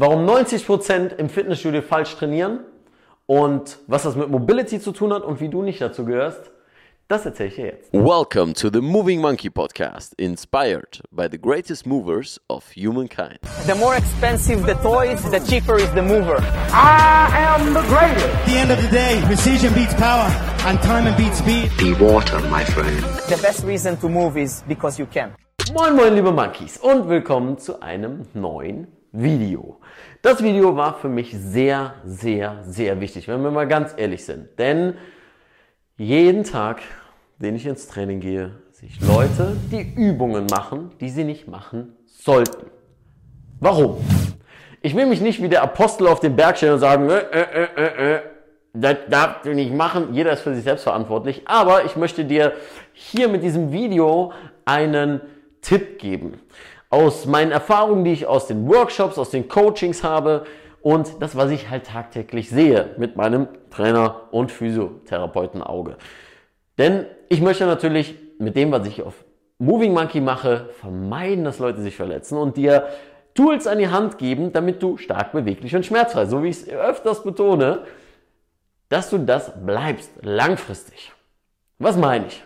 warum 90% im Fitnessstudio falsch trainieren und was das mit Mobility zu tun hat und wie du nicht dazu gehörst, das erzähle ich dir jetzt. Welcome to the Moving Monkey Podcast, inspired by the greatest movers of humankind. The more expensive the toys, the cheaper is the mover. I am the greatest. At the end of the day, precision beats power, and time beats speed. Be water, my friend. The best reason to move is because you can. Moin moin liebe Monkeys und willkommen zu einem neuen Video. Das Video war für mich sehr, sehr, sehr wichtig, wenn wir mal ganz ehrlich sind. Denn jeden Tag, den ich ins Training gehe, sehe ich Leute, die Übungen machen, die sie nicht machen sollten. Warum? Ich will mich nicht wie der Apostel auf den Berg stellen und sagen, äh, äh, äh, äh, das darfst du nicht machen. Jeder ist für sich selbst verantwortlich. Aber ich möchte dir hier mit diesem Video einen Tipp geben. Aus meinen Erfahrungen, die ich aus den Workshops, aus den Coachings habe und das, was ich halt tagtäglich sehe mit meinem Trainer und Physiotherapeutenauge. Denn ich möchte natürlich mit dem, was ich auf Moving Monkey mache, vermeiden, dass Leute sich verletzen und dir Tools an die Hand geben, damit du stark beweglich und schmerzfrei, so wie ich es öfters betone, dass du das bleibst langfristig. Was meine ich?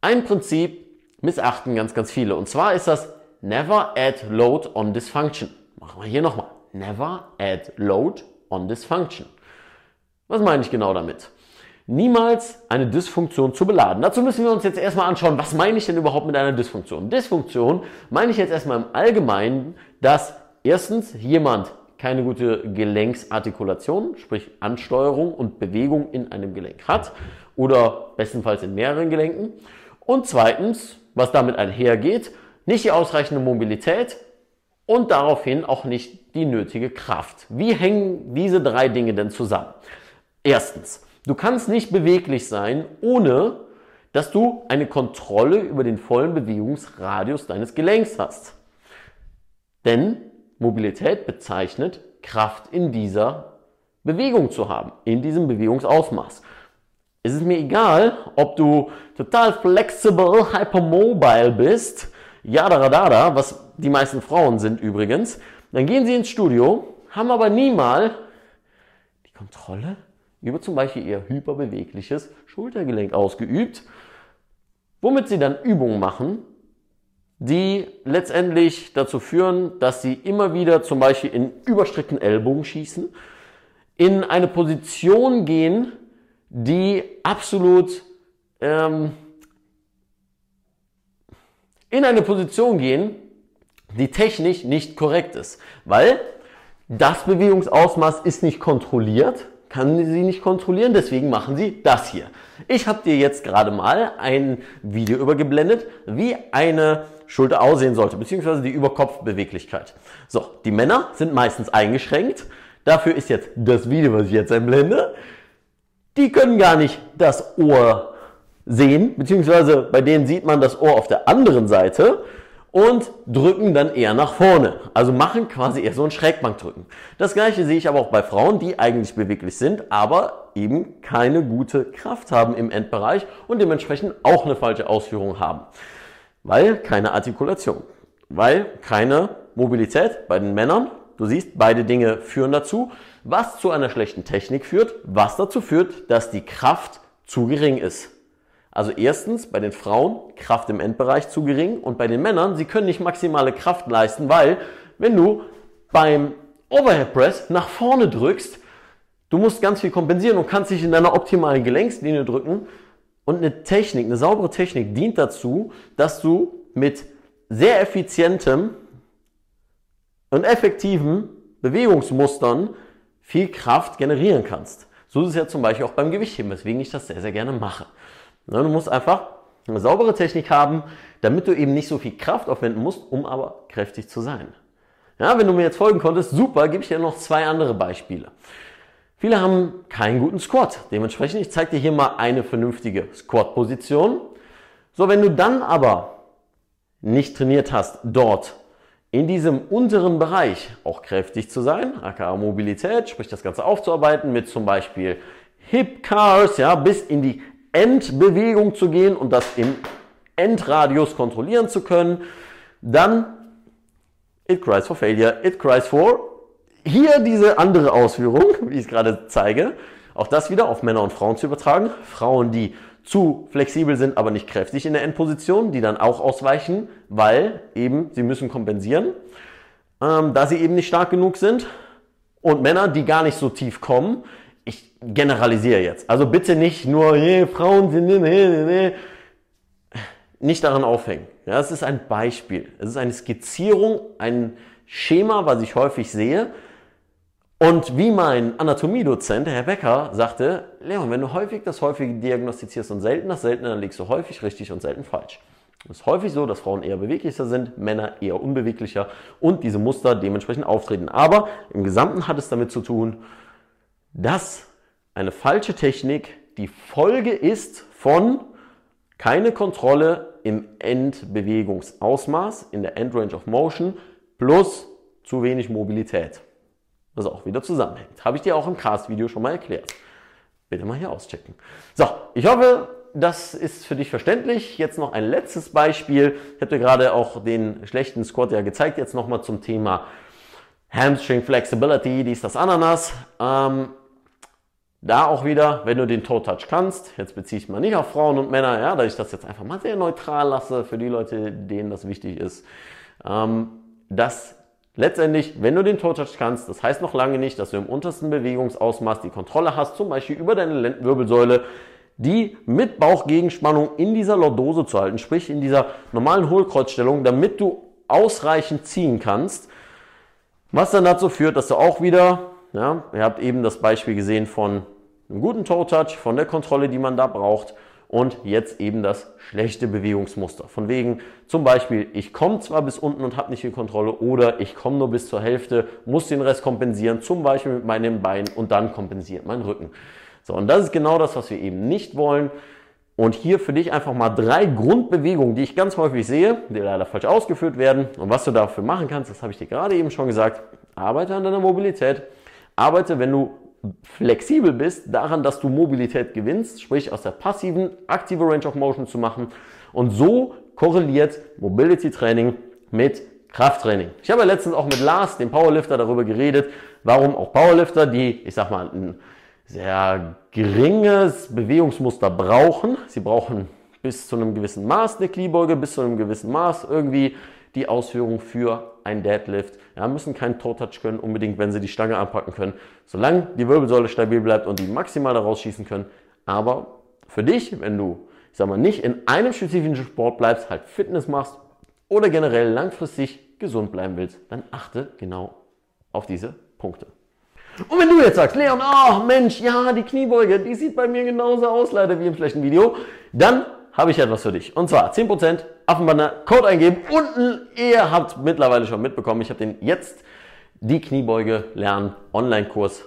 Ein Prinzip missachten ganz, ganz viele. Und zwar ist das Never add load on dysfunction. Machen wir hier nochmal. Never add load on dysfunction. Was meine ich genau damit? Niemals eine Dysfunktion zu beladen. Dazu müssen wir uns jetzt erstmal anschauen, was meine ich denn überhaupt mit einer Dysfunktion? Dysfunktion meine ich jetzt erstmal im Allgemeinen, dass erstens jemand keine gute Gelenksartikulation, sprich Ansteuerung und Bewegung in einem Gelenk hat oder bestenfalls in mehreren Gelenken. Und zweitens, was damit einhergeht, nicht die ausreichende Mobilität und daraufhin auch nicht die nötige Kraft. Wie hängen diese drei Dinge denn zusammen? Erstens, du kannst nicht beweglich sein, ohne dass du eine Kontrolle über den vollen Bewegungsradius deines Gelenks hast. Denn Mobilität bezeichnet, Kraft in dieser Bewegung zu haben, in diesem Bewegungsausmaß. Es ist mir egal, ob du total flexible, hypermobile bist, ja, da, da, da, was die meisten Frauen sind übrigens. Dann gehen sie ins Studio, haben aber nie mal die Kontrolle über zum Beispiel ihr hyperbewegliches Schultergelenk ausgeübt, womit sie dann Übungen machen, die letztendlich dazu führen, dass sie immer wieder zum Beispiel in überstreckten Ellbogen schießen, in eine Position gehen, die absolut ähm, in eine Position gehen, die technisch nicht korrekt ist, weil das Bewegungsausmaß ist nicht kontrolliert, kann sie nicht kontrollieren, deswegen machen sie das hier. Ich habe dir jetzt gerade mal ein Video übergeblendet, wie eine Schulter aussehen sollte, beziehungsweise die Überkopfbeweglichkeit. So, die Männer sind meistens eingeschränkt. Dafür ist jetzt das Video, was ich jetzt einblende. Die können gar nicht das Ohr sehen, beziehungsweise bei denen sieht man das Ohr auf der anderen Seite und drücken dann eher nach vorne. Also machen quasi eher so ein Schrägbankdrücken. Das gleiche sehe ich aber auch bei Frauen, die eigentlich beweglich sind, aber eben keine gute Kraft haben im Endbereich und dementsprechend auch eine falsche Ausführung haben. Weil keine Artikulation, weil keine Mobilität bei den Männern. Du siehst, beide Dinge führen dazu, was zu einer schlechten Technik führt, was dazu führt, dass die Kraft zu gering ist. Also erstens bei den Frauen Kraft im Endbereich zu gering und bei den Männern, sie können nicht maximale Kraft leisten, weil wenn du beim Overhead Press nach vorne drückst, du musst ganz viel kompensieren und kannst dich in deiner optimalen Gelenkslinie drücken und eine Technik, eine saubere Technik dient dazu, dass du mit sehr effizientem und effektiven Bewegungsmustern viel Kraft generieren kannst. So ist es ja zum Beispiel auch beim Gewichtheben, weswegen ich das sehr, sehr gerne mache. Du musst einfach eine saubere Technik haben, damit du eben nicht so viel Kraft aufwenden musst, um aber kräftig zu sein. Ja, wenn du mir jetzt folgen konntest, super, gebe ich dir noch zwei andere Beispiele. Viele haben keinen guten Squat. Dementsprechend, ich zeige dir hier mal eine vernünftige Squat-Position. So, wenn du dann aber nicht trainiert hast, dort in diesem unteren Bereich auch kräftig zu sein, aka Mobilität, sprich das Ganze aufzuarbeiten mit zum Beispiel Hip Cars, ja, bis in die Endbewegung zu gehen und das im Endradius kontrollieren zu können, dann it cries for failure, it cries for hier diese andere Ausführung, wie ich es gerade zeige, auch das wieder auf Männer und Frauen zu übertragen. Frauen, die zu flexibel sind, aber nicht kräftig in der Endposition, die dann auch ausweichen, weil eben sie müssen kompensieren, ähm, da sie eben nicht stark genug sind. Und Männer, die gar nicht so tief kommen. Ich generalisiere jetzt. Also bitte nicht nur, hey, Frauen sind, nee, nee, nee. nicht daran aufhängen. Ja, es ist ein Beispiel. Es ist eine Skizzierung, ein Schema, was ich häufig sehe. Und wie mein Anatomiedozent, Herr Becker, sagte, Leon, wenn du häufig das Häufige diagnostizierst und selten das Seltene, dann liegst du häufig richtig und selten falsch. Es ist häufig so, dass Frauen eher beweglicher sind, Männer eher unbeweglicher und diese Muster dementsprechend auftreten. Aber im Gesamten hat es damit zu tun, dass eine falsche Technik die Folge ist von keine Kontrolle im Endbewegungsausmaß, in der Endrange of Motion plus zu wenig Mobilität was auch wieder zusammenhängt. Habe ich dir auch im Cast-Video schon mal erklärt. Bitte mal hier auschecken. So, ich hoffe, das ist für dich verständlich. Jetzt noch ein letztes Beispiel. Ich habe dir gerade auch den schlechten Squat ja gezeigt. Jetzt nochmal zum Thema Hamstring Flexibility, dies, das Ananas. Ähm, da auch wieder, wenn du den Toe Touch kannst, jetzt beziehe ich mal nicht auf Frauen und Männer, ja, da ich das jetzt einfach mal sehr neutral lasse für die Leute, denen das wichtig ist, ähm, dass Letztendlich, wenn du den Toe-Touch kannst, das heißt noch lange nicht, dass du im untersten Bewegungsausmaß die Kontrolle hast, zum Beispiel über deine Lendenwirbelsäule, die mit Bauchgegenspannung in dieser Lordose zu halten, sprich in dieser normalen Hohlkreuzstellung, damit du ausreichend ziehen kannst. Was dann dazu führt, dass du auch wieder, ja, ihr habt eben das Beispiel gesehen von einem guten Toe-Touch, von der Kontrolle, die man da braucht und jetzt eben das schlechte Bewegungsmuster. Von wegen zum Beispiel, ich komme zwar bis unten und habe nicht die Kontrolle oder ich komme nur bis zur Hälfte, muss den Rest kompensieren, zum Beispiel mit meinem Bein und dann kompensiert mein Rücken. So, und das ist genau das, was wir eben nicht wollen. Und hier für dich einfach mal drei Grundbewegungen, die ich ganz häufig sehe, die leider falsch ausgeführt werden. Und was du dafür machen kannst, das habe ich dir gerade eben schon gesagt. Arbeite an deiner Mobilität. Arbeite, wenn du flexibel bist, daran, dass du Mobilität gewinnst, sprich aus der passiven aktive Range of Motion zu machen. Und so korreliert Mobility Training mit Krafttraining. Ich habe ja letztens auch mit Lars, dem Powerlifter, darüber geredet, warum auch Powerlifter, die, ich sag mal, ein sehr geringes Bewegungsmuster brauchen. Sie brauchen bis zu einem gewissen Maß eine Kniebeuge, bis zu einem gewissen Maß irgendwie die Ausführung für ein Deadlift. Ja, müssen keinen Toe-Touch können, unbedingt, wenn sie die Stange anpacken können. Solange die Wirbelsäule stabil bleibt und die maximal daraus schießen können. Aber für dich, wenn du, ich sag mal, nicht in einem spezifischen Sport bleibst, halt Fitness machst oder generell langfristig gesund bleiben willst, dann achte genau auf diese Punkte. Und wenn du jetzt sagst, Leon, oh Mensch, ja, die Kniebeuge, die sieht bei mir genauso aus, leider wie im schlechten Video, dann habe ich etwas für dich. Und zwar 10% Affenbanner, Code eingeben. Unten, ihr habt mittlerweile schon mitbekommen, ich habe den jetzt die Kniebeuge lernen Online-Kurs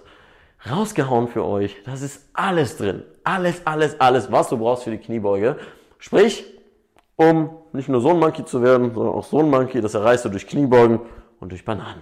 rausgehauen für euch. Das ist alles drin. Alles, alles, alles, was du brauchst für die Kniebeuge. Sprich, um nicht nur so ein Monkey zu werden, sondern auch so ein Monkey, das erreichst du durch Kniebeugen und durch Bananen.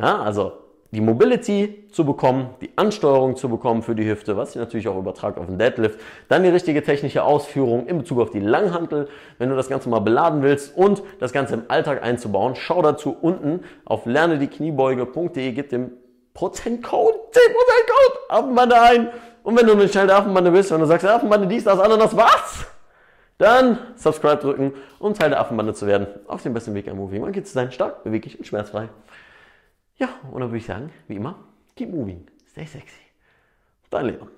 Ja, also die Mobility zu bekommen, die Ansteuerung zu bekommen für die Hüfte, was ich natürlich auch übertragt auf den Deadlift, dann die richtige technische Ausführung in Bezug auf die Langhantel, wenn du das Ganze mal beladen willst und das Ganze im Alltag einzubauen, schau dazu unten auf lernediekniebeuge.de, gib dem Prozentcode, 10% Code, Affenbande ein und wenn du eine schnelle Affenbande bist, wenn du sagst, Affenbande dies, das, Ananas, was? Dann Subscribe drücken, um Teil der Affenbande zu werden. Auf dem besten Weg ein Movie Monkey zu sein, stark, beweglich und schmerzfrei. Ja, und dann würde ich sagen, wie immer, keep moving, stay sexy. Dein Leon.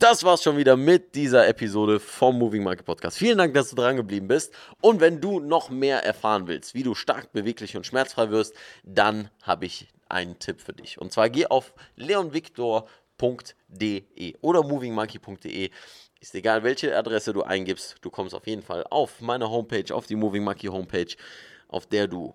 Das war's schon wieder mit dieser Episode vom Moving Market Podcast. Vielen Dank, dass du dran geblieben bist. Und wenn du noch mehr erfahren willst, wie du stark, beweglich und schmerzfrei wirst, dann habe ich einen Tipp für dich. Und zwar geh auf leonvictor.de oder movingmonkey.de. Ist egal, welche Adresse du eingibst, du kommst auf jeden Fall auf meine Homepage, auf die Moving Monkey Homepage, auf der du